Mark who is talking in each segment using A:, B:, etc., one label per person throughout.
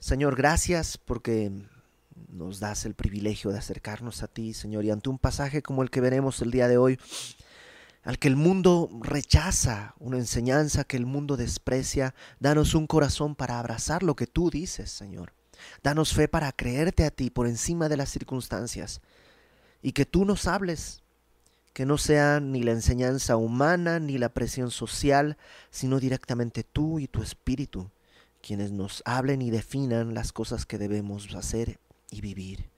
A: Señor, gracias porque nos das el privilegio de acercarnos a ti, Señor, y ante un pasaje como el que veremos el día de hoy, al que el mundo rechaza, una enseñanza que el mundo desprecia, danos un corazón para abrazar lo que tú dices, Señor. Danos fe para creerte a ti por encima de las circunstancias y que tú nos hables, que no sea ni la enseñanza humana ni la presión social, sino directamente tú y tu espíritu, quienes nos hablen y definan las cosas que debemos hacer y vivir.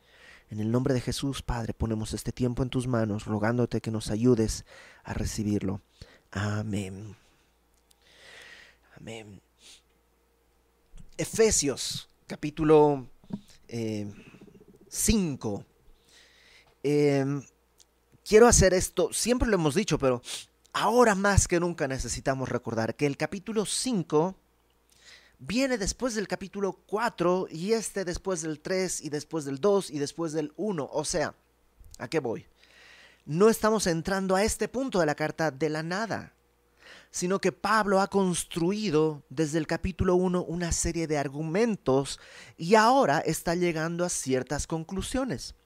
A: En el nombre de Jesús, Padre, ponemos este tiempo en tus manos, rogándote que nos ayudes a recibirlo. Amén. Amén. Efesios, capítulo 5. Eh, em, quiero hacer esto, siempre lo hemos dicho, pero ahora más que nunca necesitamos recordar que el capítulo 5 viene después del capítulo 4 y este después del 3 y después del 2 y después del 1. O sea, ¿a qué voy? No estamos entrando a este punto de la carta de la nada, sino que Pablo ha construido desde el capítulo 1 una serie de argumentos y ahora está llegando a ciertas conclusiones.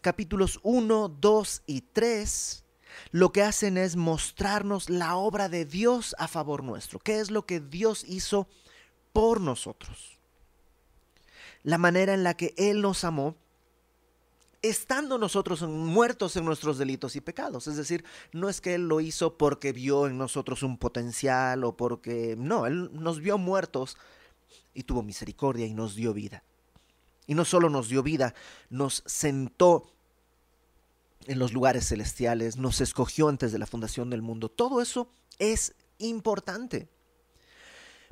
A: Capítulos 1, 2 y 3 lo que hacen es mostrarnos la obra de Dios a favor nuestro. ¿Qué es lo que Dios hizo por nosotros. La manera en la que Él nos amó, estando nosotros muertos en nuestros delitos y pecados. Es decir, no es que Él lo hizo porque vio en nosotros un potencial o porque... No, Él nos vio muertos y tuvo misericordia y nos dio vida. Y no solo nos dio vida, nos sentó en los lugares celestiales, nos escogió antes de la fundación del mundo. Todo eso es importante.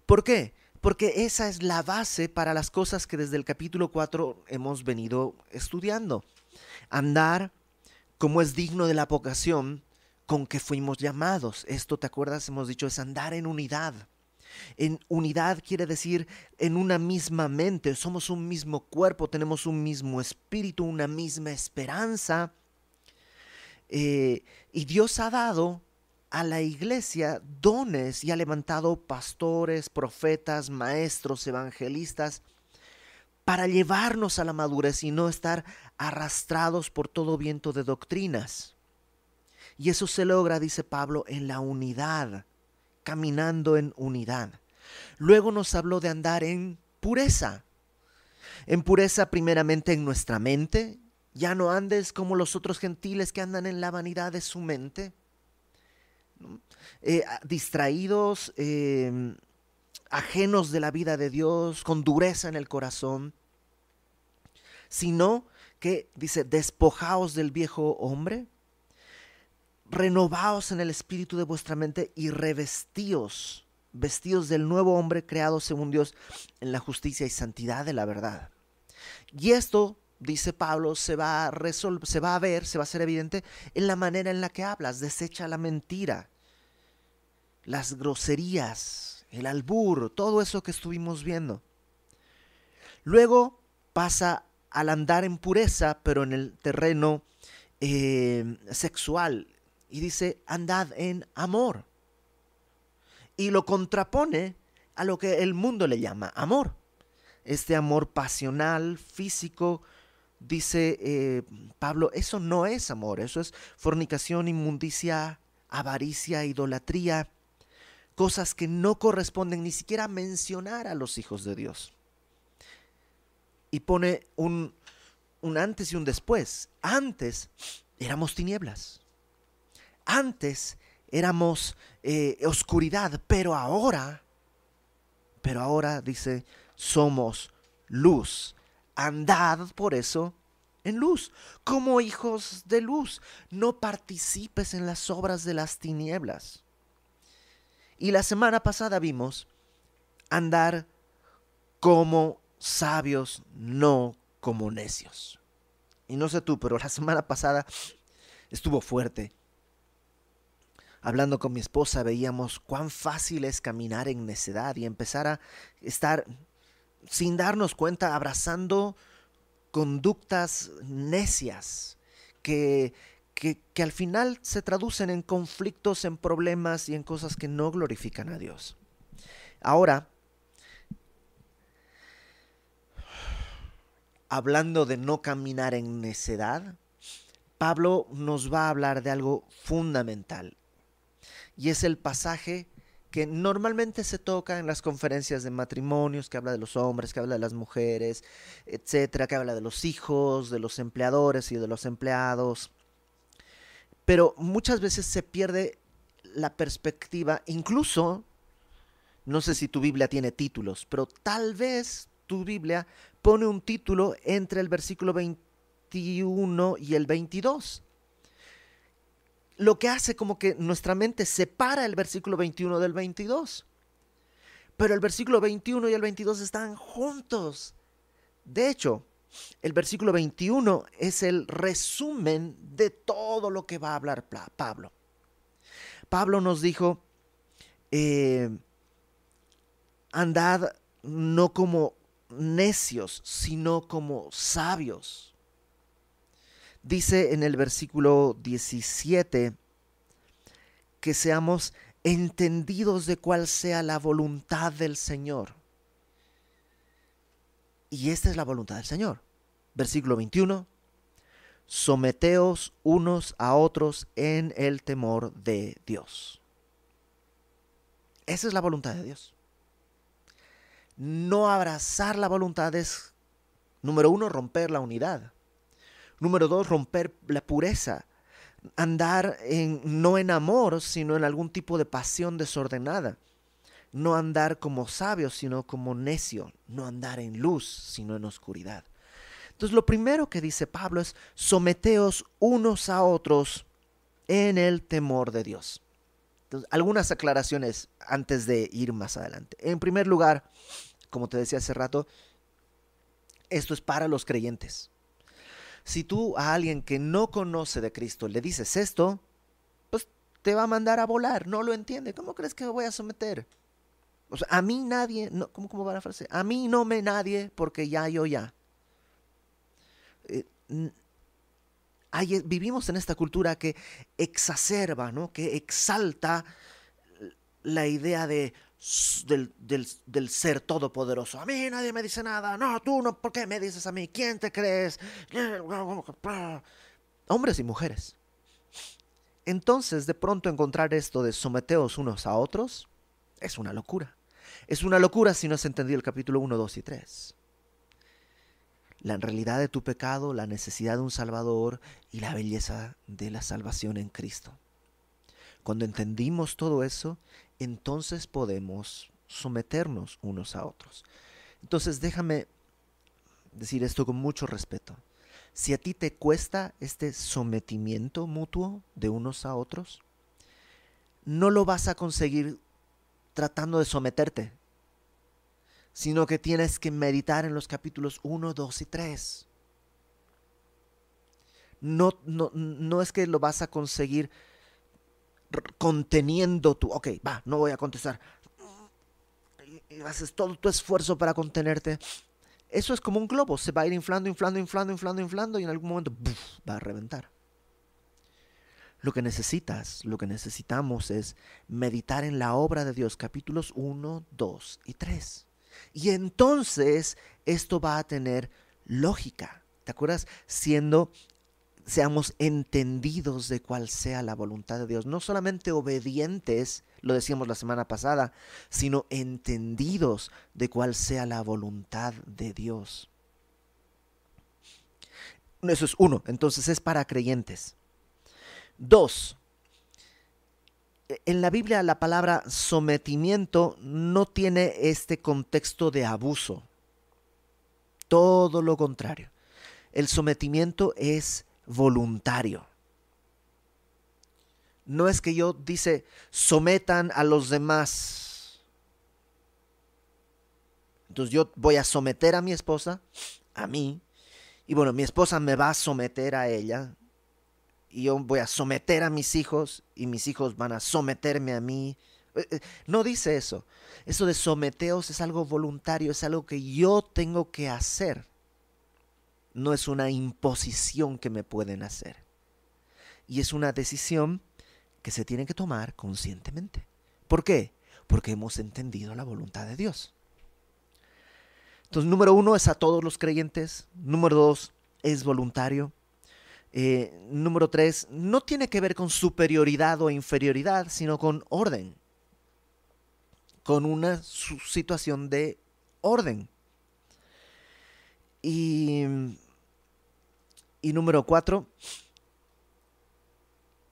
A: ¿Por qué? Porque esa es la base para las cosas que desde el capítulo 4 hemos venido estudiando. Andar como es digno de la vocación con que fuimos llamados. Esto, ¿te acuerdas? Hemos dicho, es andar en unidad. En unidad quiere decir en una misma mente, somos un mismo cuerpo, tenemos un mismo espíritu, una misma esperanza. Eh, y Dios ha dado a la iglesia dones y ha levantado pastores, profetas, maestros, evangelistas, para llevarnos a la madurez y no estar arrastrados por todo viento de doctrinas. Y eso se logra, dice Pablo, en la unidad, caminando en unidad. Luego nos habló de andar en pureza. En pureza primeramente en nuestra mente. Ya no andes como los otros gentiles que andan en la vanidad de su mente eh, distraídos, em, ajenos de la vida de Dios, con dureza en el corazón, sino que dice, despojaos del viejo hombre, renovaos en el espíritu de vuestra mente y revestíos, vestidos del nuevo hombre creado según Dios en la justicia y santidad de la verdad. Y esto dice Pablo, se va, a se va a ver, se va a hacer evidente en la manera en la que hablas. Desecha la mentira, las groserías, el albur, todo eso que estuvimos viendo. Luego pasa al andar en pureza, pero en el terreno eh, sexual. Y dice, andad en amor. Y lo contrapone a lo que el mundo le llama amor. Este amor pasional, físico, dice eh, Pablo, eso no es amor, eso es fornicación, inmundicia, avaricia, idolatría, cosas que no corresponden ni siquiera mencionar a los hijos de Dios. Y pone un, un antes y un después. Antes éramos tinieblas. Antes éramos eh, oscuridad, pero ahora, pero ahora dice, somos luz andad por eso en luz, como hijos de luz. No participes en las obras de las tinieblas. Y la semana pasada vimos andar como sabios, no como necios. Y no sé tú, pero la semana pasada estuvo fuerte. Hablando con mi esposa veíamos cuán fácil es caminar en necedad y empezar a estar sin darnos cuenta, abrazando conductas necias que, que, que, al final se traducen en conflictos, en problemas y en cosas que no glorifican a Dios. Ahora, hablando de no caminar en necedad, Pablo nos va a hablar de algo fundamental. Y es el pasaje que normalmente se toca en las conferencias de matrimonios, que habla de los hombres, que habla de las mujeres, etcétera, que habla de los hijos, de los empleadores y de los empleados. Pero muchas veces se pierde la perspectiva, incluso, no sé si tu Biblia tiene títulos, pero tal vez tu Biblia pone un título entre el versículo 21 y el 22 lo que hace como que nuestra mente separa el versículo 21 del 22. Pero el versículo 21 y el 22 están juntos. De hecho, el versículo 21 es el resumen de todo lo que va a hablar Pablo. Pablo nos dijo, eh, andad no como necios, sino como sabios dice en el versículo 17 que seamos entendidos de cuál sea la voluntad del Señor. Y esta es la voluntad del Señor. Versículo 21. Someteos unos a otros en el temor de Dios. Esa es la voluntad de Dios. No abrazar la voluntad es, número uno, romper la unidad. Número dos, romper la pureza. Andar en, no en amor, sino en algún tipo de pasión desordenada. No andar como sabio, sino como necio. No andar en luz, sino en oscuridad. Entonces lo primero que dice Pablo es, someteos unos a otros en el temor de Dios. Entonces, algunas aclaraciones antes de ir más adelante. En primer lugar, como te decía hace rato, esto es para los creyentes. Si tú a alguien que no conoce de Cristo le dices esto, pues te va a mandar a volar, no lo entiende. ¿Cómo crees que me voy a someter? O sea, a mí nadie, ¿cómo, ¿cómo va la frase? A mí no me nadie porque ya yo ya. Eh, vivimos en esta cultura que exacerba, ¿no? que exalta la idea de del, ser todopoderoso. A mí nadie me dice nada. No, tú no, ¿por qué me dices a mí? ¿Quién te crees? Hombres y mujeres. Entonces, de pronto encontrar esto de someteos unos a otros es una locura. Es una locura si no has entendido el capítulo 1, 2 y 3. La realidad de tu pecado, la necesidad de un Salvador y la belleza de la salvación en Cristo. Cuando entendimos todo eso, entonces podemos someternos unos a otros. Entonces déjame decir esto con mucho respeto. Si a ti te cuesta este sometimiento mutuo de unos a otros, no lo vas a conseguir tratando de someterte, sino que tienes que meditar en los capítulos 1, 2 y 3. No, no, no es que lo vas a conseguir conteniendo tu, ok, va, no voy a contestar. Y haces todo tu esfuerzo para contenerte. Eso es como un globo, se va a ir inflando, inflando, inflando, inflando, inflando y en algún momento va a reventar. Lo que necesitas, lo que necesitamos es meditar en la obra de Dios, capítulos 1, 2 y 3. Y entonces esto va a tener lógica. ¿Te acuerdas? Siendo seamos entendidos de cuál sea la voluntad de Dios. No solamente obedientes, lo decíamos la semana pasada, sino entendidos de cuál sea la voluntad de Dios. Eso es uno, entonces es para creyentes. Dos, en la Biblia la palabra sometimiento no tiene este contexto de abuso. Todo lo contrario. El sometimiento es voluntario. No es que yo dice, sometan a los demás. Entonces yo voy a someter a mi esposa, a mí, y bueno, mi esposa me va a someter a ella, y yo voy a someter a mis hijos, y mis hijos van a someterme a mí. Eh, eh, no dice eso. Eso de someteos es algo voluntario, es algo que yo tengo que hacer no es una imposición que me pueden hacer. Y es una decisión que se tiene que tomar conscientemente. ¿Por qué? Porque hemos entendido la voluntad de Dios. Entonces, número uno es a todos los creyentes. Número dos es voluntario. Eh, número tres, no tiene que ver con superioridad o inferioridad, sino con orden. Con una situación de orden. Y, y número cuatro,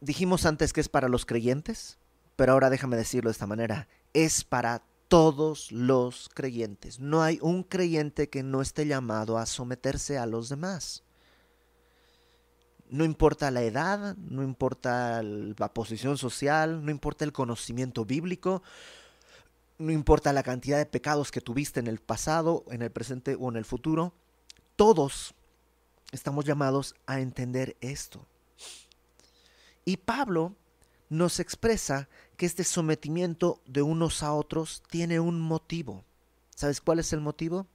A: dijimos antes que es para los creyentes, pero ahora déjame decirlo de esta manera, es para todos los creyentes. No hay un creyente que no esté llamado a someterse a los demás. No importa la edad, no importa la posición social, no importa el conocimiento bíblico, no importa la cantidad de pecados que tuviste en el pasado, en el presente o en el futuro, todos estamos llamados a entender esto. Y Pablo nos expresa que este sometimiento de unos a otros tiene un motivo. ¿Sabes cuál es el motivo?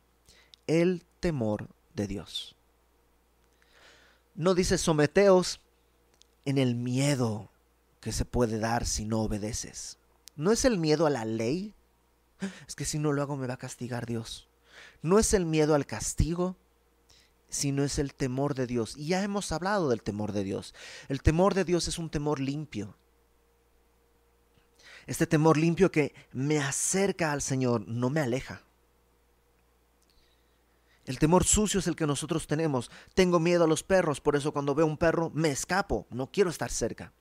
A: El temor de Dios. No dice someteos en el miedo que se puede dar si no obedeces. No es el miedo a la ley. Es que si no lo hago me va a castigar Dios. No es el miedo al castigo, sino es el temor de Dios. Y ya hemos hablado del temor de Dios. El temor de Dios es un temor limpio. Este temor limpio que me acerca al Señor, no me aleja. El temor sucio es el que nosotros tenemos. Tengo miedo a los perros, por eso cuando veo un perro me escapo, no quiero estar cerca.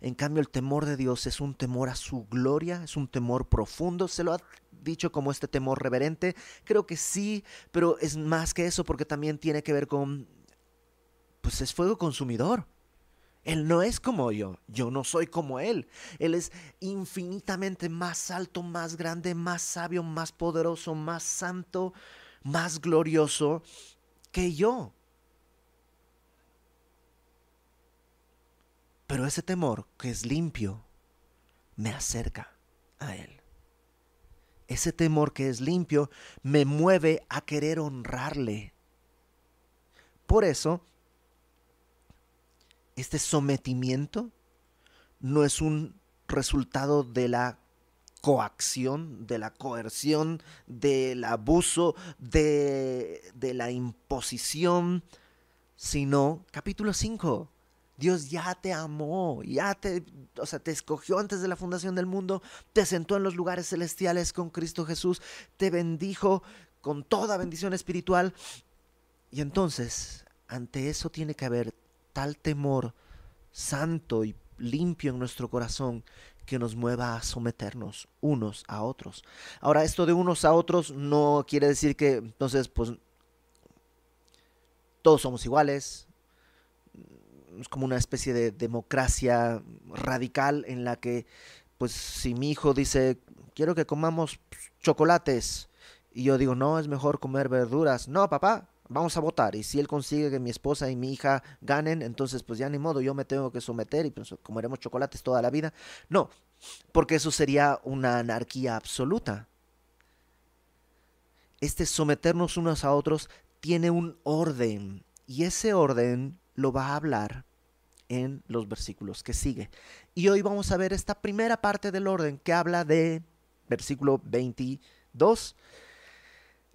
A: En cambio, el temor de Dios es un temor a su gloria, es un temor profundo. ¿Se lo dicho como este temor reverente? Creo que sí, pero es más que eso porque también tiene que ver con, pues es fuego consumidor. Él no es como yo, yo no soy como Él. Él es infinitamente más alto, más grande, más sabio, más poderoso, más santo, más glorioso que yo. Pero ese temor que es limpio me acerca a Él. Ese temor que es limpio me mueve a querer honrarle. Por eso este sometimiento no es un resultado de la coacción, de la coerción, del abuso, de, de la imposición, sino capítulo 5. Dios ya te amó, ya te, o sea, te escogió antes de la fundación del mundo, te sentó en los lugares celestiales con Cristo Jesús, te bendijo con toda bendición espiritual. Y entonces, ante eso tiene que haber tal temor santo y limpio en nuestro corazón que nos mueva a someternos unos a otros. Ahora, esto de unos a otros no quiere decir que entonces, pues, todos somos iguales. Es como una especie de democracia radical en la que, pues, si mi hijo dice, quiero que comamos chocolates, y yo digo, no, es mejor comer verduras. No, papá, vamos a votar. Y si él consigue que mi esposa y mi hija ganen, entonces pues ya ni modo, yo me tengo que someter y pues comeremos chocolates toda la vida. No, porque eso sería una anarquía absoluta. Este someternos unos a otros tiene un orden y ese orden lo va a hablar en los versículos que sigue. Y hoy vamos a ver esta primera parte del orden que habla de versículo 22,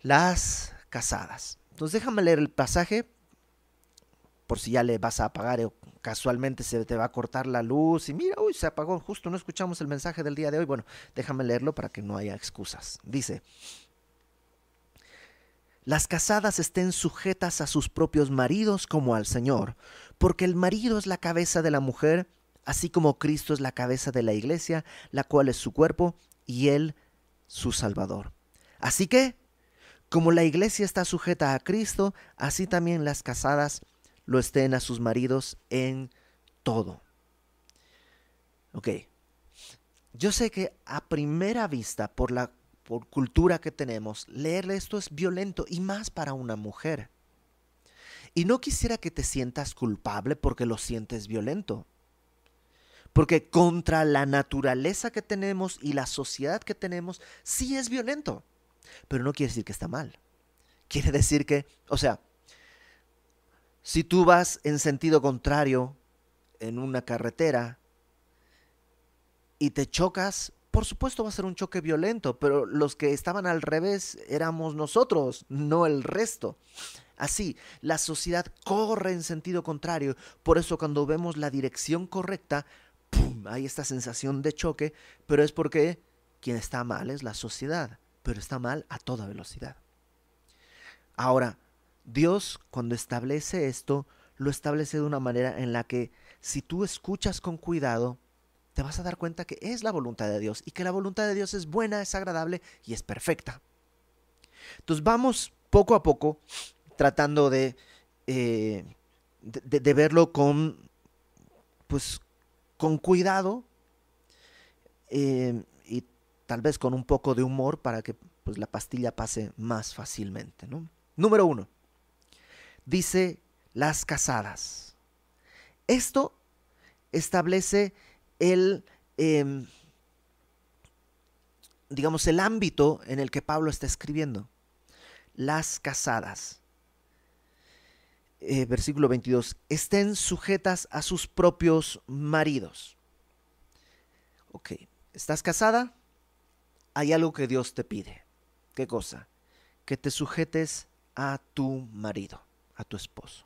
A: las casadas. Entonces déjame leer el pasaje por si ya le vas a apagar o casualmente se te va a cortar la luz y mira, uy, se apagó, justo no escuchamos el mensaje del día de hoy. Bueno, déjame leerlo para que no haya excusas. Dice, las casadas estén sujetas a sus propios maridos como al Señor, porque el marido es la cabeza de la mujer, así como Cristo es la cabeza de la iglesia, la cual es su cuerpo, y él su Salvador. Así que, como la iglesia está sujeta a Cristo, así también las casadas lo estén a sus maridos en todo. Ok. Yo sé que a primera vista, por la por cultura que tenemos, leerle esto es violento y más para una mujer. Y no quisiera que te sientas culpable porque lo sientes violento. Porque contra la naturaleza que tenemos y la sociedad que tenemos, sí es violento. Pero no quiere decir que está mal. Quiere decir que, o sea, si tú vas en sentido contrario en una carretera y te chocas, por supuesto va a ser un choque violento, pero los que estaban al revés éramos nosotros, no el resto. Así, la sociedad corre en sentido contrario, por eso cuando vemos la dirección correcta, ¡pum! hay esta sensación de choque, pero es porque quien está mal es la sociedad, pero está mal a toda velocidad. Ahora, Dios cuando establece esto, lo establece de una manera en la que si tú escuchas con cuidado, te vas a dar cuenta que es la voluntad de Dios y que la voluntad de Dios es buena, es agradable y es perfecta. Entonces vamos poco a poco tratando de, eh, de, verlo con, pues, con cuidado eh, y tal vez con un poco de humor para que pues, la pastilla pase más fácilmente. ¿no? Número uno, dice las casadas. Esto establece el, em, digamos, el ámbito en el que Pablo está escribiendo. Las casadas. Eh, versículo 22. Estén sujetas a sus propios maridos. Ok, ¿estás casada? Hay algo que Dios te pide. ¿Qué cosa? Que te sujetes a tu marido, a tu esposo.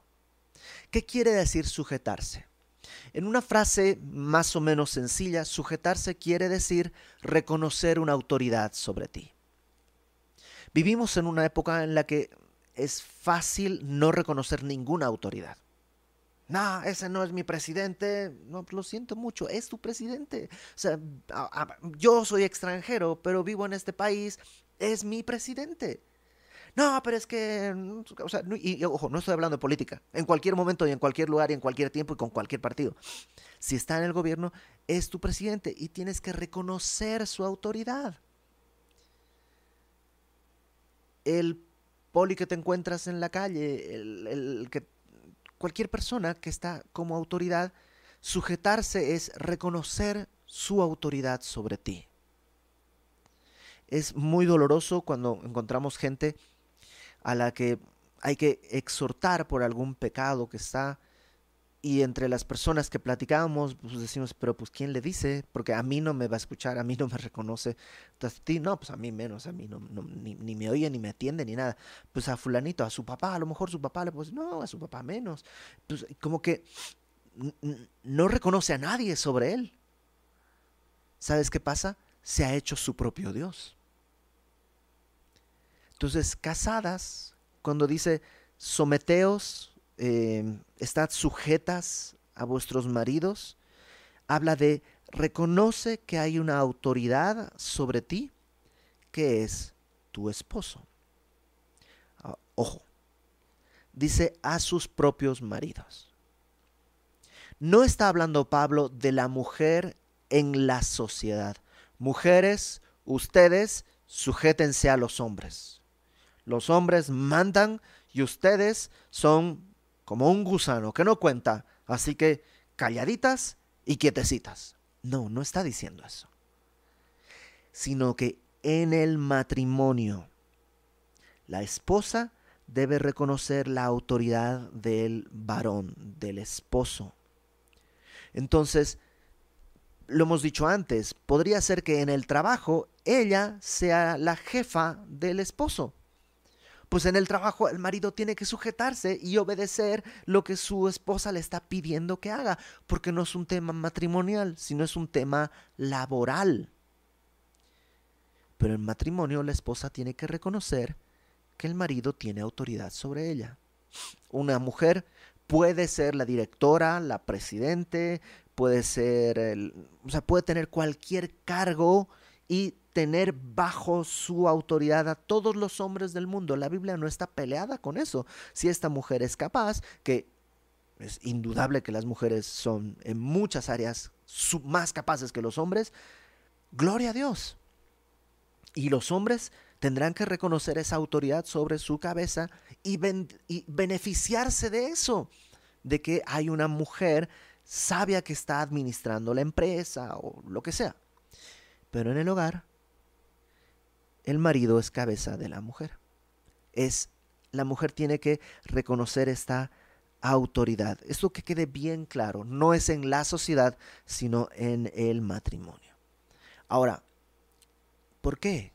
A: ¿Qué quiere decir sujetarse? En una frase más o menos sencilla, sujetarse quiere decir reconocer una autoridad sobre ti. Vivimos en una época en la que es fácil no reconocer ninguna autoridad. No, ese no es mi presidente. No, lo siento mucho, es tu presidente. O sea, yo soy extranjero, pero vivo en este país, es mi presidente. No, pero es que, mm, o sea, y, ojo, no estoy hablando de política. En cualquier momento y en cualquier lugar y en cualquier tiempo y con cualquier partido. Si está en el gobierno, es tu presidente y tienes que reconocer su autoridad. El poli que te encuentras en la calle, el, que, cualquier persona que está como autoridad, sujetarse es reconocer su autoridad sobre ti. Es muy doloroso cuando encontramos gente a la que hay que exhortar por algún pecado que está. Y entre las personas que platicábamos, pues decimos, pero pues ¿quién le dice? Porque a mí no me va a escuchar, a mí no me reconoce. Entonces, ti no, pues a mí menos, a mí no, ni, ni, me oye, ni me atiende, ni nada. Pues a fulanito, a su papá, a lo mejor su papá le pues no, a su papá menos. Pues como que no reconoce a nadie sobre él. ¿Sabes qué pasa? Se ha hecho su propio Dios. Entonces, casadas, cuando dice, someteos, eh, estad sujetas a vuestros maridos, habla de, reconoce que hay una autoridad sobre ti, que es tu esposo. Ah, ojo, dice a sus propios maridos. No está hablando Pablo de la mujer en la sociedad. Mujeres, ustedes sujétense a los hombres. Los hombres mandan y ustedes son como un gusano que no cuenta, así que calladitas y quietecitas. No, no está diciendo eso. Sino que en el matrimonio, la esposa debe reconocer la autoridad del varón, del esposo. Entonces, lo hemos dicho antes, podría ser que en el trabajo ella sea la jefa del esposo pues en el trabajo el marido tiene que sujetarse y obedecer lo que su esposa le está pidiendo que haga, porque no es un tema matrimonial, sino es un tema laboral. Pero en matrimonio la esposa tiene que reconocer que el marido tiene autoridad sobre ella. Una mujer puede ser la directora, la presidente, puede ser, el, o sea, puede tener cualquier cargo y tener bajo su autoridad a todos los hombres del mundo. La Biblia no está peleada con eso. Si esta mujer es capaz, que es indudable que las mujeres son en muchas áreas más capaces que los hombres, gloria a Dios. Y los hombres tendrán que reconocer esa autoridad sobre su cabeza y, y beneficiarse de eso, de que hay una mujer sabia que está administrando la empresa o lo que sea. Pero en el hogar el marido es cabeza de la mujer. Es la mujer tiene que reconocer esta autoridad. Esto que quede bien claro, no es en la sociedad, sino en el matrimonio. Ahora, por qué?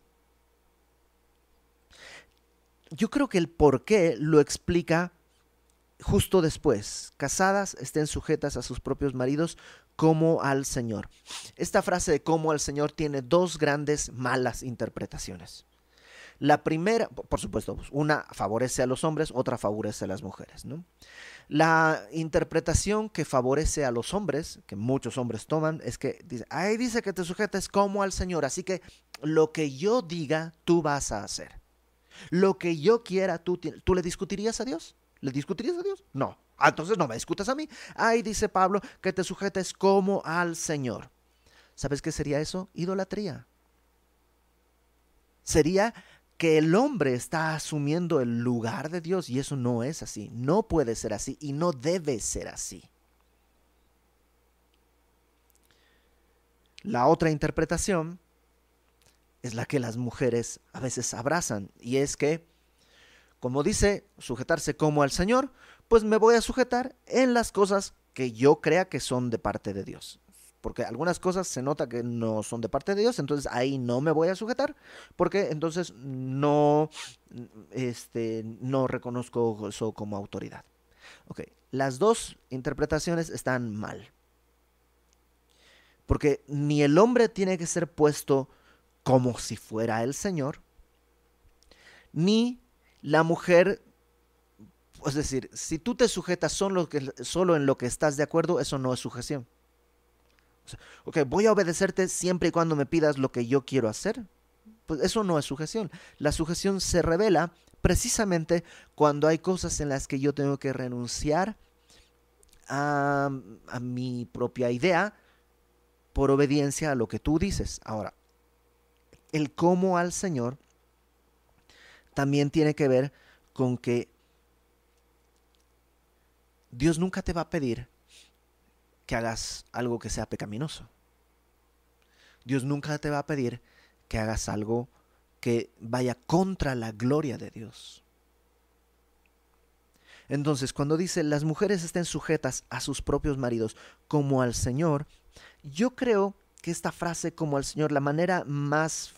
A: Yo creo que el por qué lo explica justo después. Casadas estén sujetas a sus propios maridos como al Señor. Esta frase de como al Señor tiene dos grandes malas interpretaciones. La primera, por supuesto, pues, una favorece a los hombres, otra favorece a las mujeres. ¿no? La interpretación que favorece a los hombres, que muchos hombres toman, es que dice, ahí dice que te sujetes como al Señor, así que lo que yo diga, tú vas a hacer. Lo que yo quiera, tú, ¿tú le discutirías a Dios? ¿Le discutirías a Dios? No. Ah, entonces no me discutas a mí. Ahí dice Pablo que te sujetes como al Señor. ¿Sabes qué sería eso? Idolatría. Sería que el hombre está asumiendo el lugar de Dios y eso no es así, no puede ser así y no debe ser así. La otra interpretación es la que las mujeres a veces abrazan y es que, como dice, sujetarse como al Señor, pues me voy a sujetar en las cosas que yo crea que son de parte de Dios porque algunas cosas se nota que no son de parte de Dios, entonces ahí no me voy a sujetar, porque entonces no, este, no reconozco eso como autoridad. Las dos interpretaciones están mal, porque ni el hombre tiene que ser puesto como si fuera el Señor, ni la mujer es decir, si tú te sujetas solo, en lo que estás de acuerdo, eso no es sujeción. Ok, voy a obedecerte siempre y cuando me pidas lo que yo quiero hacer. Pues eso no es sujeción. La sujeción se revela precisamente cuando hay cosas en las que yo tengo que renunciar a mi propia idea por obediencia a lo que tú dices. Ahora, el cómo al Señor también tiene que ver con que Dios nunca te va a pedir que hagas algo que sea pecaminoso. Dios nunca te va a pedir que hagas algo que vaya contra la gloria de Dios. Entonces, cuando dice las mujeres estén sujetas a sus propios maridos como al Señor, yo creo que esta frase como al Señor, la manera más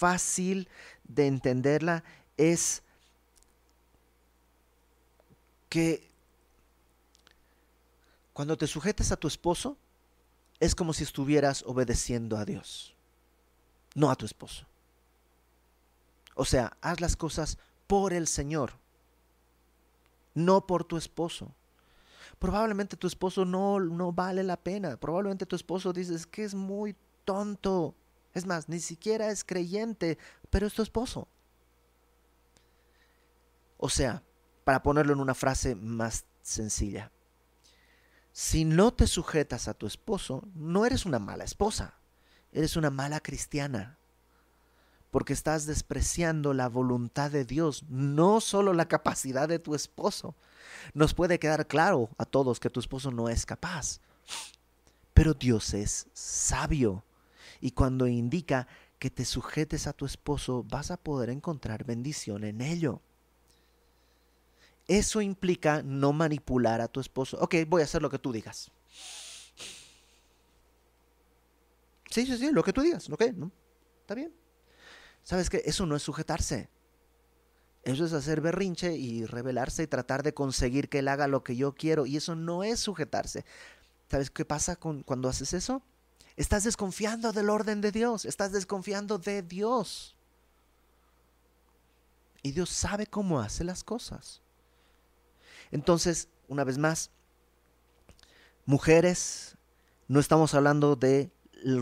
A: fácil de entenderla es que cuando te sujetes a tu esposo, es como si estuvieras obedeciendo a Dios, no a tu esposo. O sea, haz las cosas por el Señor, no por tu esposo. Probablemente tu esposo no, no vale la pena. Probablemente tu esposo dices que es muy tonto. Es más, ni siquiera es creyente, pero es tu esposo. O sea, para ponerlo en una frase más sencilla, si no te sujetas a tu esposo, no eres una mala esposa, eres una mala cristiana, porque estás despreciando la voluntad de Dios, no solo la capacidad de tu esposo. Nos puede quedar claro a todos que tu esposo no es capaz, pero Dios es sabio y cuando indica que te sujetes a tu esposo vas a poder encontrar bendición en ello. Eso implica no manipular a tu esposo. Ok, voy a hacer lo que tú digas. Sí, sí, sí, lo que tú digas, ¿ok? ¿No? Está bien. ¿Sabes qué? Eso no es sujetarse. Eso es hacer berrinche y rebelarse y tratar de conseguir que él haga lo que yo quiero. Y eso no es sujetarse. ¿Sabes qué pasa con, cuando haces eso? Estás desconfiando del orden de Dios. Estás desconfiando de Dios. Y Dios sabe cómo hace las cosas. Entonces, una vez más, mujeres, no estamos hablando del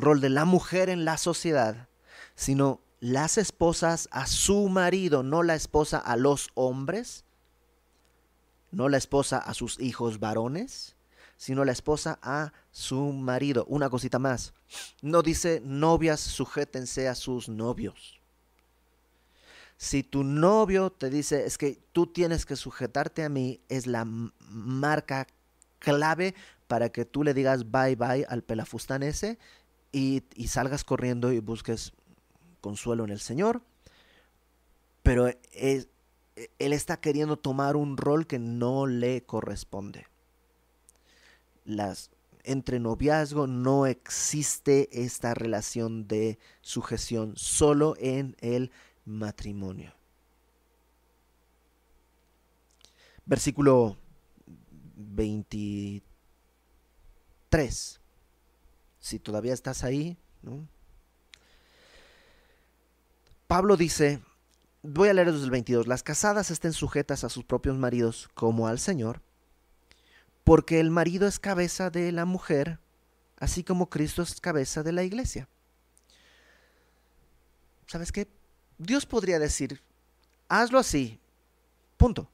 A: rol de la mujer en la sociedad, sino las esposas a su marido, no la esposa a los hombres, no la esposa a sus hijos varones, sino la esposa a su marido. Una cosita más, no dice novias sujétense a sus novios. Si tu novio te dice, es que tú tienes que sujetarte a mí, es la marca clave para que tú le digas bye bye al pelafustán ese y, y salgas corriendo y busques consuelo en el Señor. Pero él está queriendo tomar un rol que no le corresponde. Las, entre noviazgo no existe esta relación de sujeción, solo en el matrimonio. Versículo 23. Si todavía estás ahí. Pablo dice, voy a leer desde el 22, las casadas estén sujetas a sus propios maridos como al Señor, porque el marido es cabeza de la mujer, así como Cristo es cabeza de la iglesia. ¿Sabes qué? Dios podría decir, hazlo así, punto.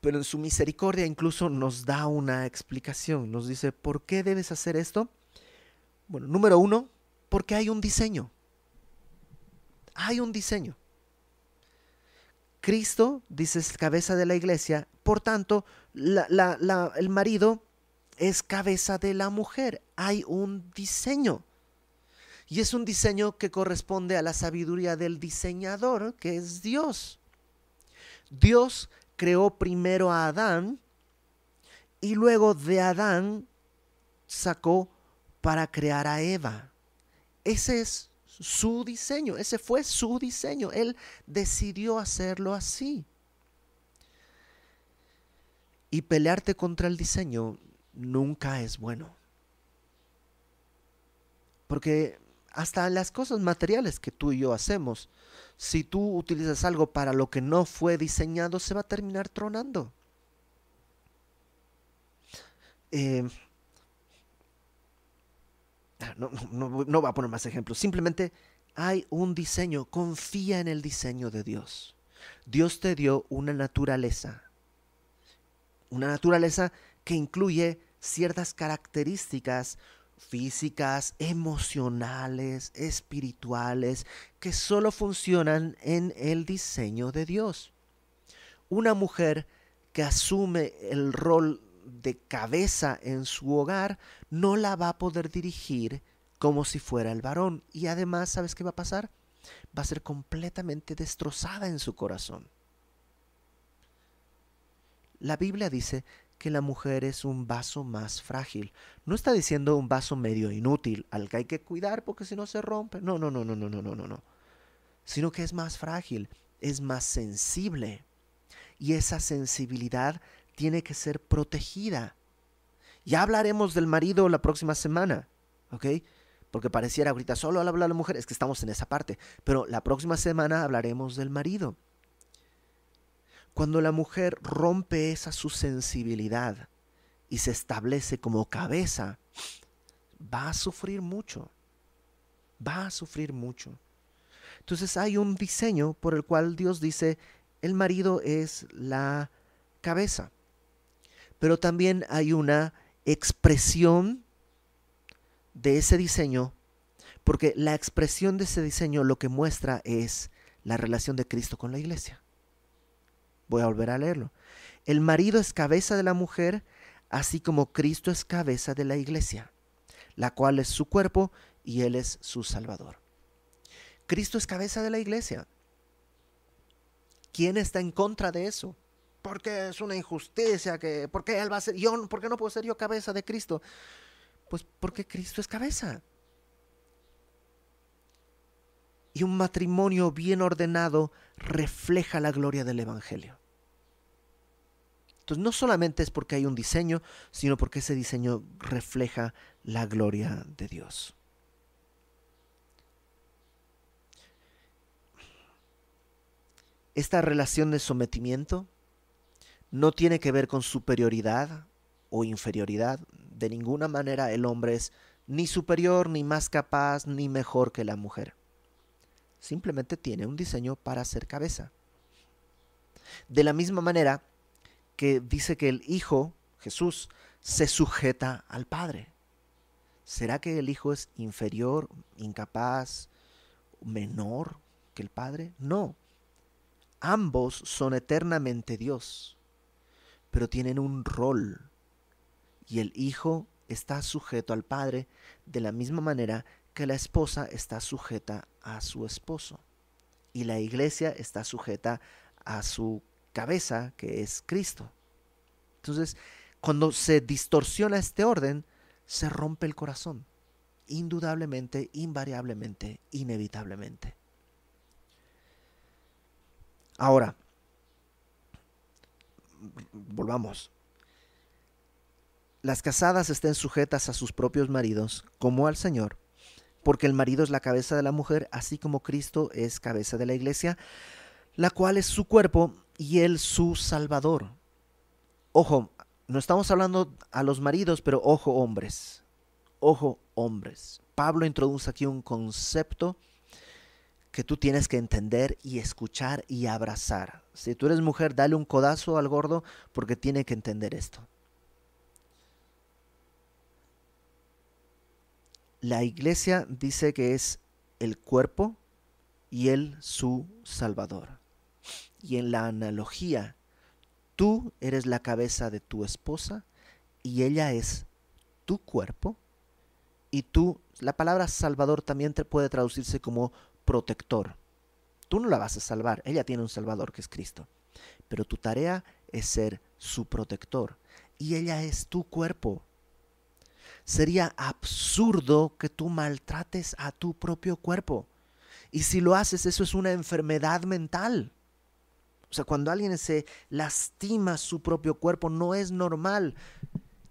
A: Pero en su misericordia incluso nos da una explicación, nos dice, ¿por qué debes hacer esto? Bueno, número uno, porque hay un diseño. Hay un diseño. Cristo, dice, es cabeza de la iglesia, por tanto, el marido es cabeza de la mujer. Hay un diseño. Y es un diseño que corresponde a la sabiduría del diseñador, que es Dios. Dios creó primero a Adán y luego de Adán sacó para crear a Eva. Ese es su diseño, ese fue su diseño. Él decidió hacerlo así. Y pelearte contra el diseño nunca es bueno. Porque hasta las cosas materiales que tú y yo hacemos, si tú utilizas algo para lo que no fue diseñado, se va a terminar tronando. Eh, Ah, no, no, no, va a poner más ejemplos, simplemente hay un diseño, confía en el diseño de Dios. Dios te dio una naturaleza, una naturaleza que incluye ciertas características físicas, emocionales, espirituales, que solo funcionan en el diseño de Dios. Una mujer que asume el rol de cabeza en su hogar no la va a poder dirigir como si fuera el varón. Y además, ¿sabes qué va a pasar? Va a ser completamente destrozada en su corazón. La Biblia dice que la mujer es un vaso más frágil. No está diciendo un vaso medio inútil, al que hay que cuidar porque si no se rompe. No, no, no, no, no, no, no, no, no. Sino que es más frágil, es más sensible. Y esa sensibilidad tiene que ser protegida. Ya hablaremos del marido la próxima semana, ¿ok? Porque pareciera ahorita solo al hablar de la mujer, es que estamos en esa parte, pero la próxima semana hablaremos del marido. Cuando la mujer rompe esa su sensibilidad y se establece como cabeza, va a sufrir mucho. Va a sufrir mucho. Entonces hay un diseño por el cual Dios dice, el marido es la cabeza pero también hay una expresión de ese diseño, porque la expresión de ese diseño lo que muestra es la relación de Cristo con la iglesia. Voy a volver a leerlo. El marido es cabeza de la mujer, así como Cristo es cabeza de la iglesia, la cual es su cuerpo y Él es su Salvador. Cristo es cabeza de la iglesia. ¿Quién está en contra de eso? porque es una injusticia, que, ¿por qué él va a ser, yo, ¿por qué no puedo ser yo cabeza de Cristo? Pues porque Cristo es cabeza. Y un matrimonio bien ordenado refleja la gloria del Evangelio. Entonces no solamente es porque hay un diseño, sino porque ese diseño refleja la gloria de Dios. Esta relación de sometimiento no tiene que ver con superioridad o inferioridad. De ninguna manera el hombre es ni superior, ni más capaz, ni mejor que la mujer. Simplemente tiene un diseño para ser cabeza. De la misma manera que dice que el Hijo, Jesús, se sujeta al Padre. ¿Será que el Hijo es inferior, incapaz, menor que el Padre? No. Ambos son eternamente Dios pero tienen un rol. Y el hijo está sujeto al padre de la misma manera que la esposa está sujeta a su esposo. Y la iglesia está sujeta a su cabeza, que es Cristo. Entonces, cuando se distorsiona este orden, se rompe el corazón. Indudablemente, invariablemente, inevitablemente. Ahora, volvamos. Las casadas estén sujetas a sus propios maridos como al Señor, porque el marido es la cabeza de la mujer, así como Cristo es cabeza de la iglesia, la cual es su cuerpo y él su salvador. Ojo, no estamos hablando a los maridos, pero ojo hombres, ojo hombres. Pablo introduce aquí un concepto que tú tienes que entender y escuchar y abrazar. Si tú eres mujer, dale un codazo al gordo porque tiene que entender esto. La iglesia dice que es el cuerpo y él su salvador. Y en la analogía, tú eres la cabeza de tu esposa y ella es tu cuerpo. Y tú, la palabra salvador también te puede traducirse como protector. Tú no la vas a salvar, ella tiene un salvador que es Cristo. Pero tu tarea es ser su protector. Y ella es tu cuerpo. Sería absurdo que tú maltrates a tu propio cuerpo. Y si lo haces, eso es una enfermedad mental. O sea, cuando alguien se lastima su propio cuerpo, no es normal.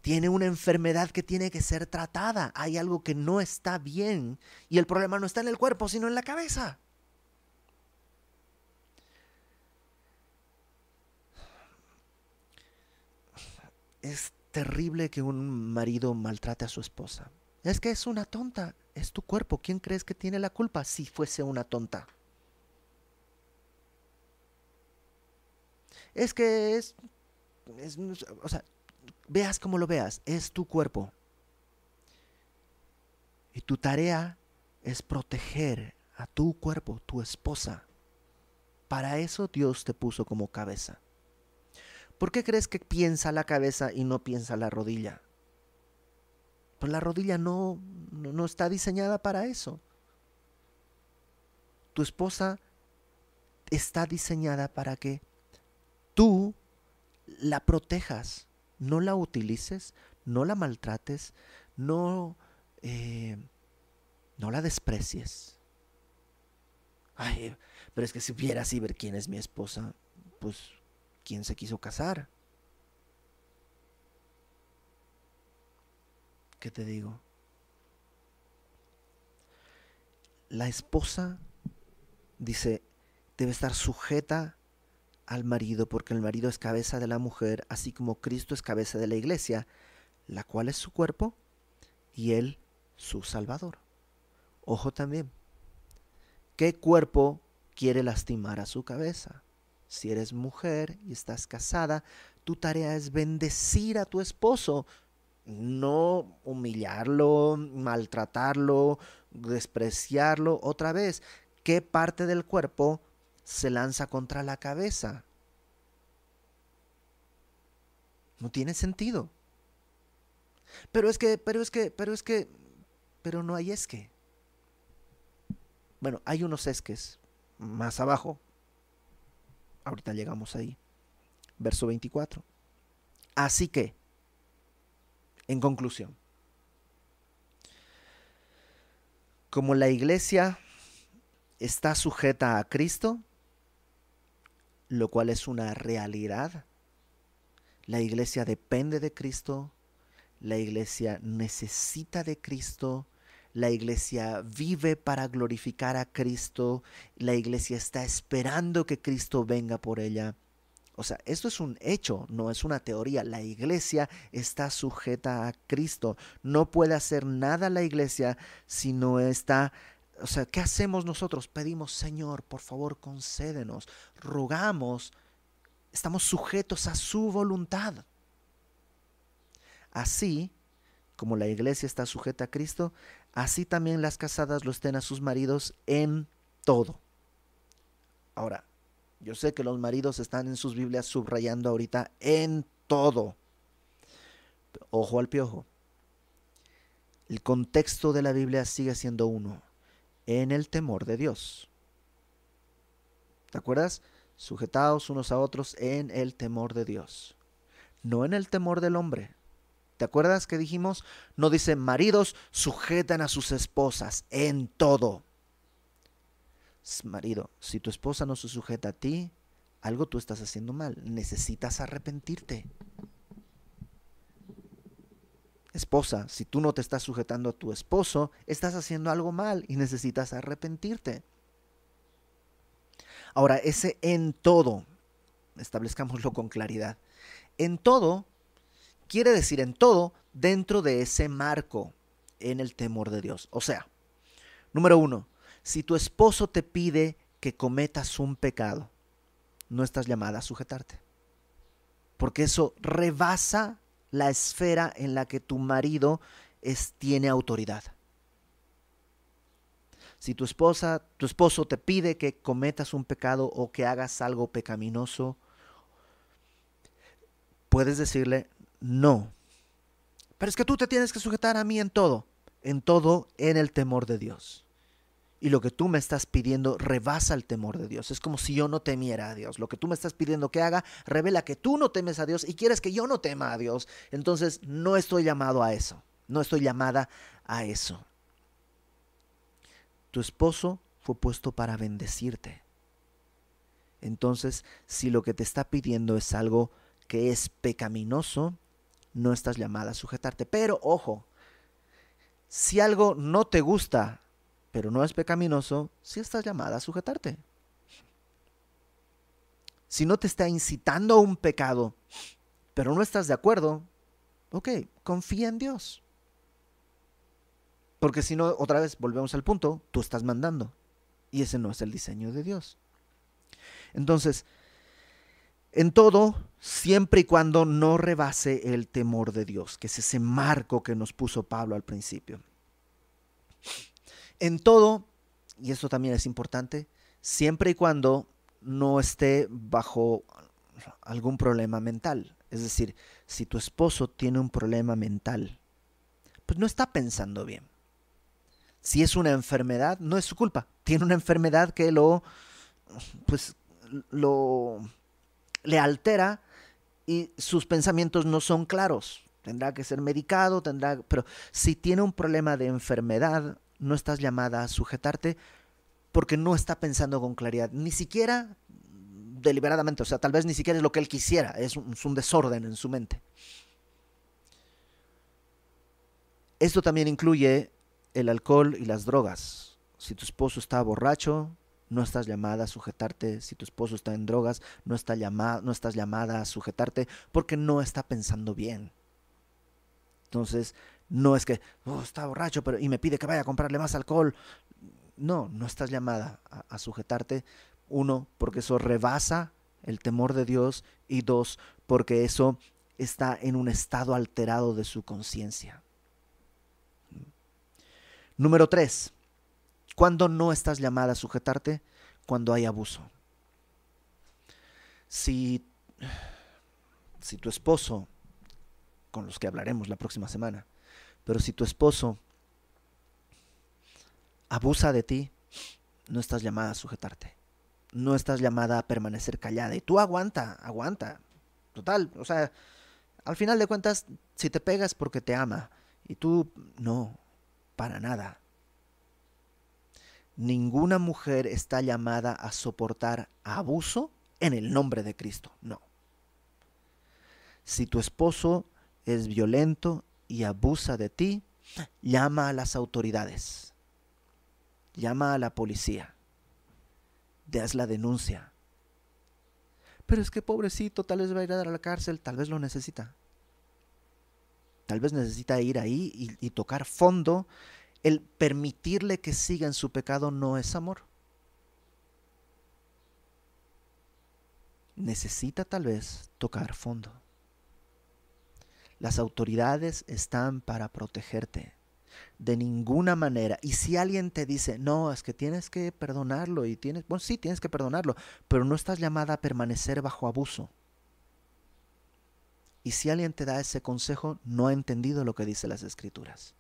A: Tiene una enfermedad que tiene que ser tratada. Hay algo que no está bien. Y el problema no está en el cuerpo, sino en la cabeza. Es terrible que un marido maltrate a su esposa. Es que es una tonta. Es tu cuerpo. ¿Quién crees que tiene la culpa si fuese una tonta? Es que es, o sea, veas como lo veas, es tu cuerpo. Y tu tarea es proteger a tu cuerpo, tu esposa. Para eso Dios te puso como cabeza. ¿Por qué crees que piensa la cabeza y no piensa la rodilla? Pues la rodilla no, no, está diseñada para eso. Tu esposa está diseñada para que tú la protejas, no la utilices, no la maltrates, no, eh, no la desprecies. Ay, pero es que si vieras y ver quién es mi esposa, pues, ¿quién se quiso casar? ¿Qué te digo? La esposa, dice, debe estar sujeta al marido porque el marido es cabeza de la mujer, así como Cristo es cabeza de la iglesia, la cual es su cuerpo y él su salvador. Ojo también, ¿qué cuerpo quiere lastimar a su cabeza? Si eres mujer y estás casada, tu tarea es bendecir a tu esposo, no humillarlo, maltratarlo, despreciarlo. Otra vez, ¿qué parte del cuerpo se lanza contra la cabeza? No tiene sentido. Pero es que, pero es que, pero es que, pero no hay esque. Bueno, hay unos esques más abajo. Ahorita llegamos ahí. Verso 24. Así que, en conclusión, como la iglesia está sujeta a Cristo, lo cual es una realidad, la iglesia depende de Cristo, la iglesia necesita de Cristo, la iglesia vive para glorificar a Cristo, la iglesia está esperando que Cristo venga por ella. O sea, esto es un hecho, no es una teoría. La iglesia está sujeta a Cristo. No puede hacer nada la iglesia si no está... O sea, ¿qué hacemos nosotros? Pedimos, Señor, por favor, concédenos. Rogamos. Estamos sujetos a su voluntad. Así como la iglesia está sujeta a Cristo, así también las casadas lo estén a sus maridos en todo. Ahora, yo sé que los maridos están en sus Biblias subrayando ahorita en todo. Ojo al piojo. El contexto de la Biblia sigue siendo uno, en el temor de Dios. ¿Te acuerdas? Sujetados unos a otros en el temor de Dios. no en el temor del hombre. ¿Te acuerdas que dijimos? No dice, maridos sujetan a sus esposas en todo. Marido, si tu esposa no se sujeta a ti, algo tú estás haciendo mal. Necesitas arrepentirte. Esposa, si tú no te estás sujetando a tu esposo, estás haciendo algo mal y necesitas arrepentirte. Ahora, ese en todo, establezcámoslo con claridad. En todo quiere decir en todo dentro de ese marco, en el temor de Dios. O sea, número uno, si tu esposo te pide que cometas un pecado, no estás llamada a sujetarte. Porque eso rebasa la esfera en la que tu marido es, tiene autoridad. Si tu esposa, tu esposo te pide que cometas un pecado o que hagas algo pecaminoso, puedes decirle no. Pero es que tú te tienes que sujetar a mí en todo, en todo en el temor de Dios y lo que tú me estás pidiendo rebasa el temor de Dios. Es como si yo no temiera a Dios. Lo que tú me estás pidiendo que haga revela que tú no temes a Dios y quieres que yo no tema a Dios. Entonces no estoy llamado a eso. No estoy llamada a eso. Tu esposo fue puesto para bendecirte. Entonces, si lo que te está pidiendo es algo que es pecaminoso, no estás llamada a sujetarte. Pero ojo, si algo no te gusta pero no es pecaminoso, si estás llamada a sujetarte. Si no te está incitando a un pecado, pero no estás de acuerdo, ok, confía en Dios. Porque si no, otra vez volvemos al punto, tú estás mandando. Y ese no es el diseño de Dios. Entonces, en todo, siempre y cuando no rebase el temor de Dios, que es ese marco que nos puso Pablo al principio. En todo, y esto también es importante, siempre y cuando no esté bajo algún problema mental. Es decir, si tu esposo tiene un problema mental, pues no está pensando bien. Si es una enfermedad, no es su culpa. Tiene una enfermedad que lo, pues, lo, le altera y sus pensamientos no son claros. Tendrá que ser medicado, tendrá, pero si tiene un problema de enfermedad no estás llamada a sujetarte porque no está pensando con claridad, ni siquiera deliberadamente, o sea, tal vez ni siquiera es lo que él quisiera, es un, desorden en su mente. Esto también incluye el alcohol y las drogas. Si tu esposo está borracho, no estás llamada a sujetarte. Si tu esposo está en drogas, no, está no estás llamada a sujetarte porque no está pensando bien. Entonces, no es que, oh, está borracho pero, y me pide que vaya a comprarle más alcohol. No, no estás llamada a, sujetarte. Uno, porque eso rebasa el temor de Dios. Y dos, porque eso está en un estado alterado de su conciencia. Número tres, cuando no estás llamada a sujetarte? Cuando hay abuso. Si, si tu esposo, con los que hablaremos la próxima semana, pero si tu esposo abusa de ti, no estás llamada a sujetarte. No estás llamada a permanecer callada. Y tú aguanta, aguanta. Total, o sea, al final de cuentas, si te pegas porque te ama. Y tú, no, para nada. Ninguna mujer está llamada a soportar abuso en el nombre de Cristo. No. Si tu esposo es violento, y abusa de ti, llama a las autoridades, llama a la policía, haz la denuncia. Pero es que pobrecito, tal vez va a ir a la cárcel, tal vez lo necesita. Tal vez necesita ir ahí y tocar fondo. El permitirle que siga en su pecado no es amor. Necesita tal vez tocar fondo. Las autoridades están para protegerte. De ninguna manera. Y si alguien te dice, no, es que tienes que perdonarlo y tienes, bueno, sí, tienes que perdonarlo, pero no estás llamada a permanecer bajo abuso. Y si alguien te da ese consejo, no ha entendido lo que dice las escrituras.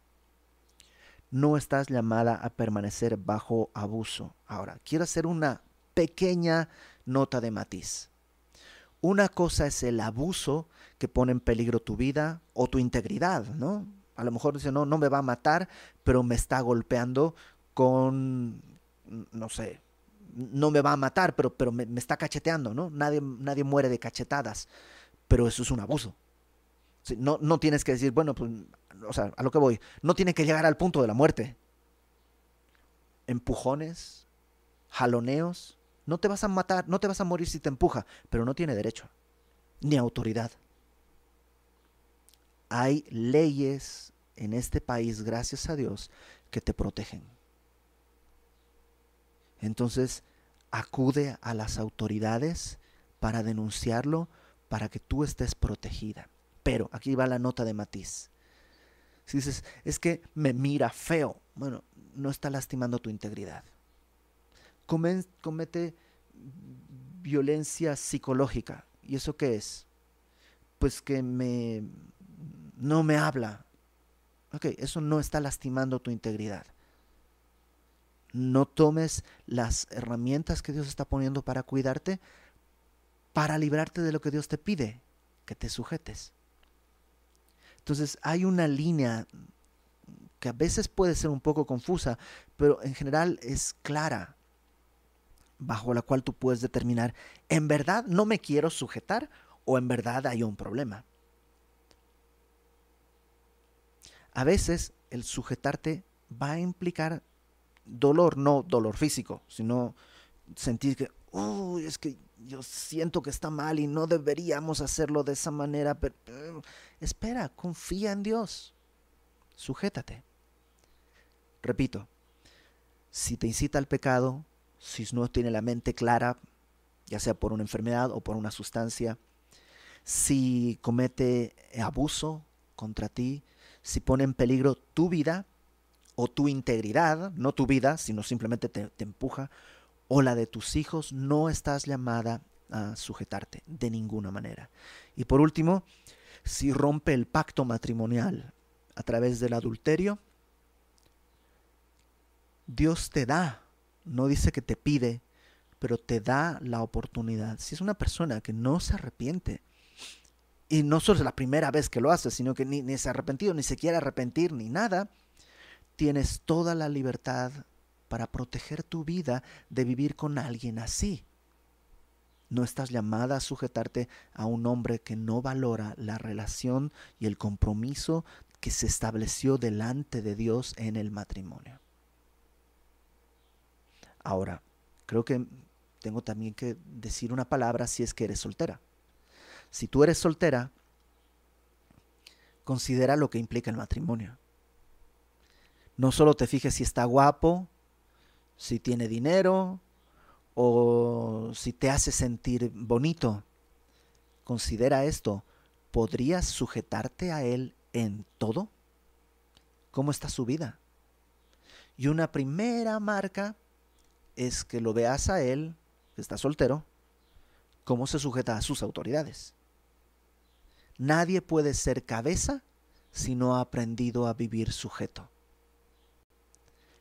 A: No estás llamada a permanecer bajo abuso. Ahora, quiero hacer una pequeña nota de matiz. Una cosa es el abuso que pone en peligro tu vida o tu integridad, ¿no? A lo mejor dice, no, no me va a matar, pero me está golpeando con, no sé, no me va a matar, pero, pero me, está cacheteando, ¿no? Nadie, nadie muere de cachetadas, pero eso es un abuso. no, no tienes que decir, bueno, pues, o sea, a lo que voy, no tiene que llegar al punto de la muerte. Empujones, jaloneos, no te vas a matar, no te vas a morir si te empuja, pero no tiene derecho, ni autoridad. Hay leyes en este país, gracias a Dios, que te protegen. Entonces, acude a las autoridades para denunciarlo, para que tú estés protegida. Pero aquí va la nota de matiz. Si dices, es que me mira feo, bueno, no está lastimando tu integridad comete violencia psicológica. ¿Y eso qué es? Pues que me no me habla. Ok, eso no está lastimando tu integridad. No tomes las herramientas que Dios está poniendo para cuidarte, para librarte de lo que Dios te pide, que te sujetes. Entonces hay una línea que a veces puede ser un poco confusa, pero en general es clara bajo la cual tú puedes determinar, ¿en verdad no me quiero sujetar o en verdad hay un problema? A veces el sujetarte va a implicar dolor, no dolor físico, sino sentir que, uy, es que yo siento que está mal y no deberíamos hacerlo de esa manera. Pero, espera, confía en Dios. Sujétate. Repito, si te incita al pecado, si no tiene la mente clara, ya sea por una enfermedad o por una sustancia, si comete abuso contra ti, si pone en peligro tu vida o tu integridad, no tu vida, sino simplemente te, empuja, o la de tus hijos, no estás llamada a sujetarte de ninguna manera. Y por último, si rompe el pacto matrimonial a través del adulterio, Dios te da no dice que te pide, pero te da la oportunidad. Si es una persona que no se arrepiente, y no solo es la primera vez que lo hace, sino que ni, se ha arrepentido, ni se quiere arrepentir, ni nada, tienes toda la libertad para proteger tu vida de vivir con alguien así. No estás llamada a sujetarte a un hombre que no valora la relación y el compromiso que se estableció delante de Dios en el matrimonio. Ahora, creo que tengo también que decir una palabra si es que eres soltera. Si tú eres soltera, considera lo que implica el matrimonio. No solo te fijes si está guapo, si tiene dinero o si te hace sentir bonito. Considera esto. ¿Podrías sujetarte a él en todo? ¿Cómo está su vida? Y una primera marca es que lo veas a él, que está soltero, cómo se sujeta a sus autoridades. Nadie puede ser cabeza si no ha aprendido a vivir sujeto.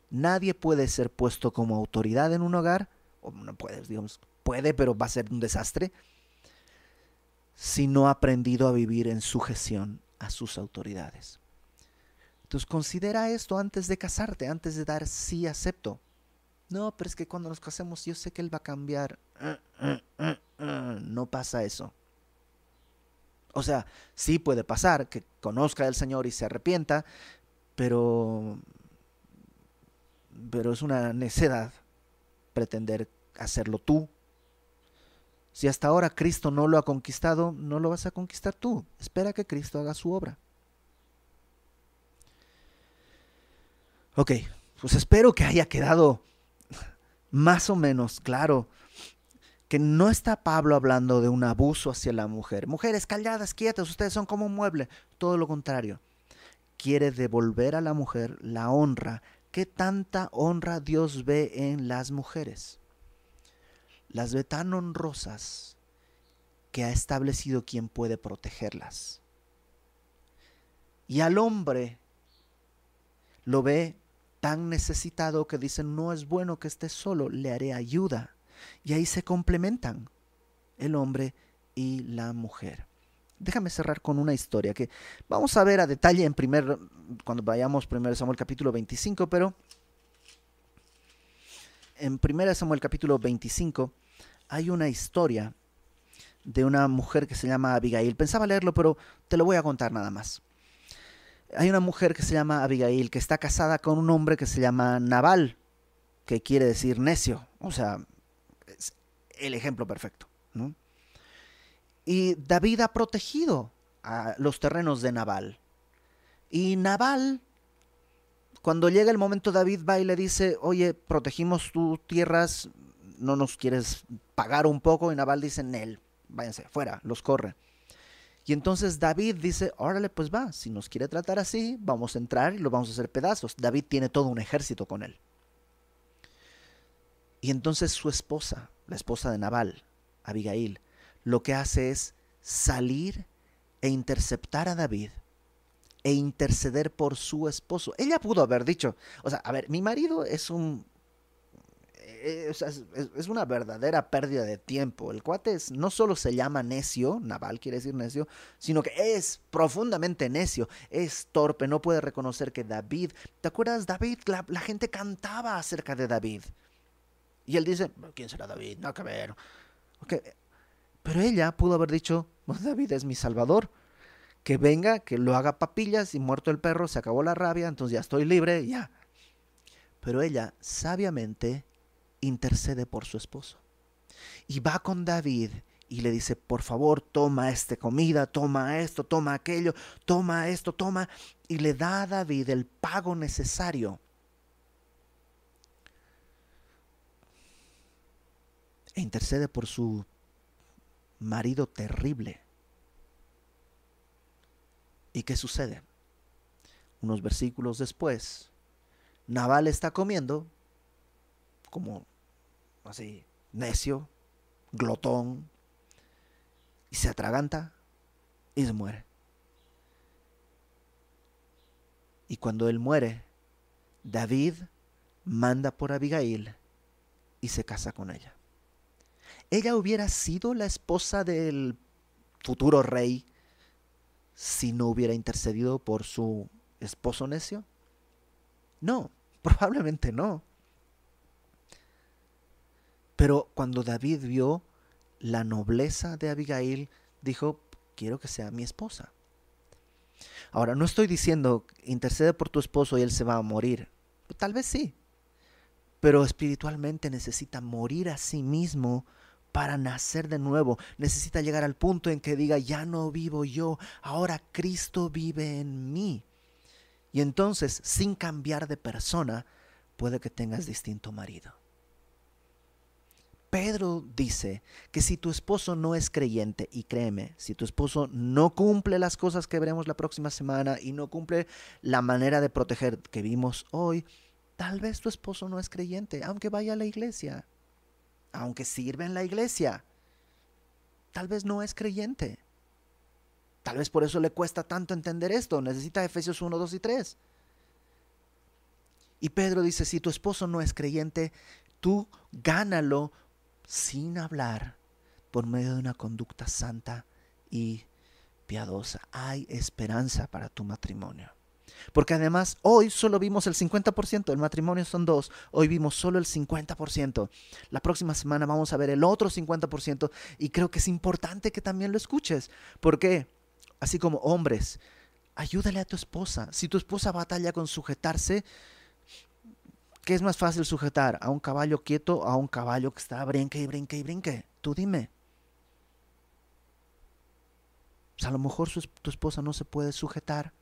A: Nadie puede ser puesto como autoridad en un hogar, o no puede, digamos, puede, pero va a ser un desastre, si no ha aprendido a vivir en sujeción a sus autoridades. Entonces considera esto antes de casarte, antes de dar sí acepto. No, pero es que cuando nos casemos yo sé que él va a cambiar. No pasa eso. O sea, sí puede pasar que conozca al Señor y se arrepienta, pero pero es una necedad pretender hacerlo tú. Si hasta ahora Cristo no lo ha conquistado, no lo vas a conquistar tú. Espera que Cristo haga su obra. Ok, pues espero que haya quedado más o menos claro que no está Pablo hablando de un abuso hacia la mujer. Mujeres calladas, quietas, ustedes son como un mueble. Todo lo contrario. Quiere devolver a la mujer la honra. ¿Qué tanta honra Dios ve en las mujeres? Las ve tan honrosas que ha establecido quien puede protegerlas. Y al hombre lo ve tan necesitado que dicen, no es bueno que esté solo, le haré ayuda. Y ahí se complementan el hombre y la mujer. Déjame cerrar con una historia que vamos a ver a detalle en primer, cuando vayamos primero Samuel capítulo 25, pero en 1 Samuel capítulo 25 hay una historia de una mujer que se llama Abigail. Pensaba leerlo, pero te lo voy a contar nada más. Hay una mujer que se llama Abigail, que está casada con un hombre que se llama Naval, que quiere decir necio. O sea, es el ejemplo perfecto. Y David ha protegido a los terrenos de Naval. Y Naval, cuando llega el momento, David va y le dice, oye, protegimos tus tierras, no nos quieres pagar un poco. Y Naval dice, Nel, váyanse, fuera, los corre. Y entonces David dice, órale, pues va, si nos quiere tratar así, vamos a entrar y lo vamos a hacer pedazos. David tiene todo un ejército con él. Y entonces su esposa, la esposa de Nabal, Abigail, lo que hace es salir e interceptar a David e interceder por su esposo. Ella pudo haber dicho, o sea, a ver, mi marido es un es, una verdadera pérdida de tiempo. El cuate no solo se llama necio, Naval quiere decir necio, sino que es profundamente necio, es torpe, no puede reconocer que David, ¿te acuerdas David? La, gente cantaba acerca de David. Y él dice, ¿quién será David? No, que ver. Pero ella pudo haber dicho, David es mi salvador. Que venga, que lo haga papillas y muerto el perro, se acabó la rabia, entonces ya estoy libre, ya. Pero ella sabiamente intercede por su esposo. Y va con David y le dice, por favor, toma esta comida, toma esto, toma aquello, toma esto, toma. Y le da a David el pago necesario. E intercede por su marido terrible. ¿Y qué sucede? Unos versículos después, Naval está comiendo como así, necio, glotón, y se atraganta y se muere. Y cuando él muere, David manda por Abigail y se casa con ella. ¿Ella hubiera sido la esposa del futuro rey si no hubiera intercedido por su esposo necio? No, probablemente no. Pero cuando David vio la nobleza de Abigail, dijo, quiero que sea mi esposa. Ahora, no estoy diciendo, intercede por tu esposo y él se va a morir. Tal vez sí. Pero espiritualmente necesita morir a sí mismo para nacer de nuevo. Necesita llegar al punto en que diga, ya no vivo yo, ahora Cristo vive en mí. Y entonces, sin cambiar de persona, puede que tengas distinto marido. Pedro dice que si tu esposo no es creyente, y créeme, si tu esposo no cumple las cosas que veremos la próxima semana y no cumple la manera de proteger que vimos hoy, tal vez tu esposo no es creyente, aunque vaya a la iglesia, aunque sirva en la iglesia, tal vez no es creyente. Tal vez por eso le cuesta tanto entender esto, necesita Efesios 1, 2 y 3. Y Pedro dice, si tu esposo no es creyente, tú gánalo sin hablar por medio de una conducta santa y piadosa. Hay esperanza para tu matrimonio. Porque además hoy solo vimos el 50%, el matrimonio son dos, hoy vimos solo el 50%. La próxima semana vamos a ver el otro 50% y creo que es importante que también lo escuches. Porque, así como hombres, ayúdale a tu esposa. Si tu esposa batalla con sujetarse, ¿Qué es más fácil sujetar? ¿A un caballo quieto o a un caballo que está brinque y brinque y brinque? Tú dime. Pues a lo mejor tu esposa no se puede sujetar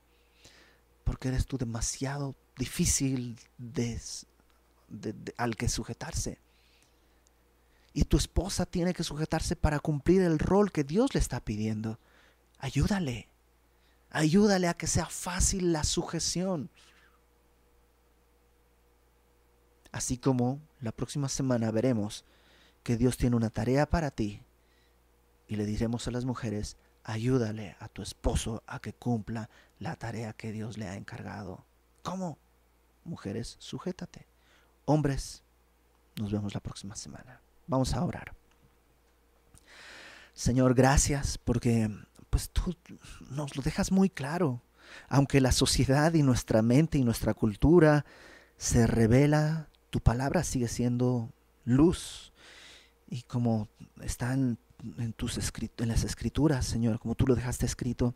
A: porque eres tú demasiado difícil al que sujetarse. Y tu esposa tiene que sujetarse para cumplir el rol que Dios le está pidiendo. Ayúdale. Ayúdale a que sea fácil la sujeción. Así como la próxima semana veremos que Dios tiene una tarea para ti y le diremos a las mujeres, ayúdale a tu esposo a que cumpla la tarea que Dios le ha encargado. ¿Cómo? Mujeres, sujétate. Hombres, nos vemos la próxima semana. Vamos a orar. Señor, gracias porque pues tú nos lo dejas muy claro. Aunque la sociedad y nuestra mente y nuestra cultura se revela, tu palabra sigue siendo luz. Y como están en, tus en las escrituras, Señor, como tú lo dejaste escrito,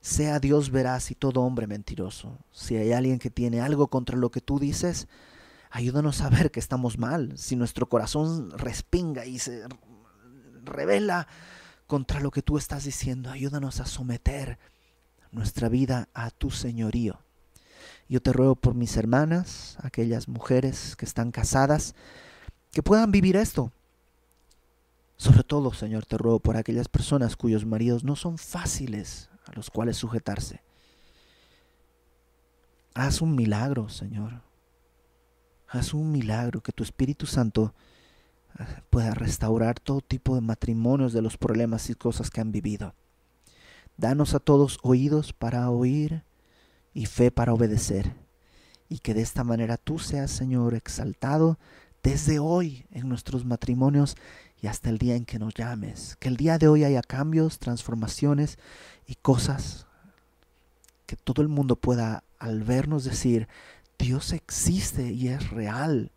A: sea Dios veraz y todo hombre mentiroso. Si hay alguien que tiene algo contra lo que tú dices, ayúdanos a ver que estamos mal. Si nuestro corazón respinga y se revela contra lo que tú estás diciendo, ayúdanos a someter nuestra vida a tu señorío. Yo te ruego por mis hermanas, aquellas mujeres que están casadas, que puedan vivir esto, sobre todo, Señor, te ruego por aquellas personas cuyos maridos no son fáciles a los cuales sujetarse. Haz un milagro, Señor. Haz un milagro que tu Espíritu Santo eh, pueda restaurar todo tipo de matrimonios de los problemas y cosas que han vivido. Danos a todos oídos para oír y fe para obedecer. Y que de esta manera tú seas, Señor, exaltado desde hoy en nuestros matrimonios y hasta el día en que nos llames. Que el día de hoy haya cambios, transformaciones y cosas que todo el mundo pueda al vernos decir, Dios existe y es real.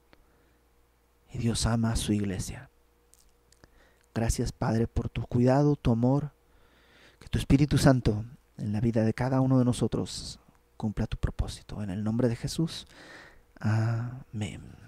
A: Y Dios ama a su iglesia. Gracias Padre por tu cuidado, tu amor. Que tu Espíritu Santo en la vida de cada uno de nosotros cumpla tu propósito. En el nombre de Jesús. Amén.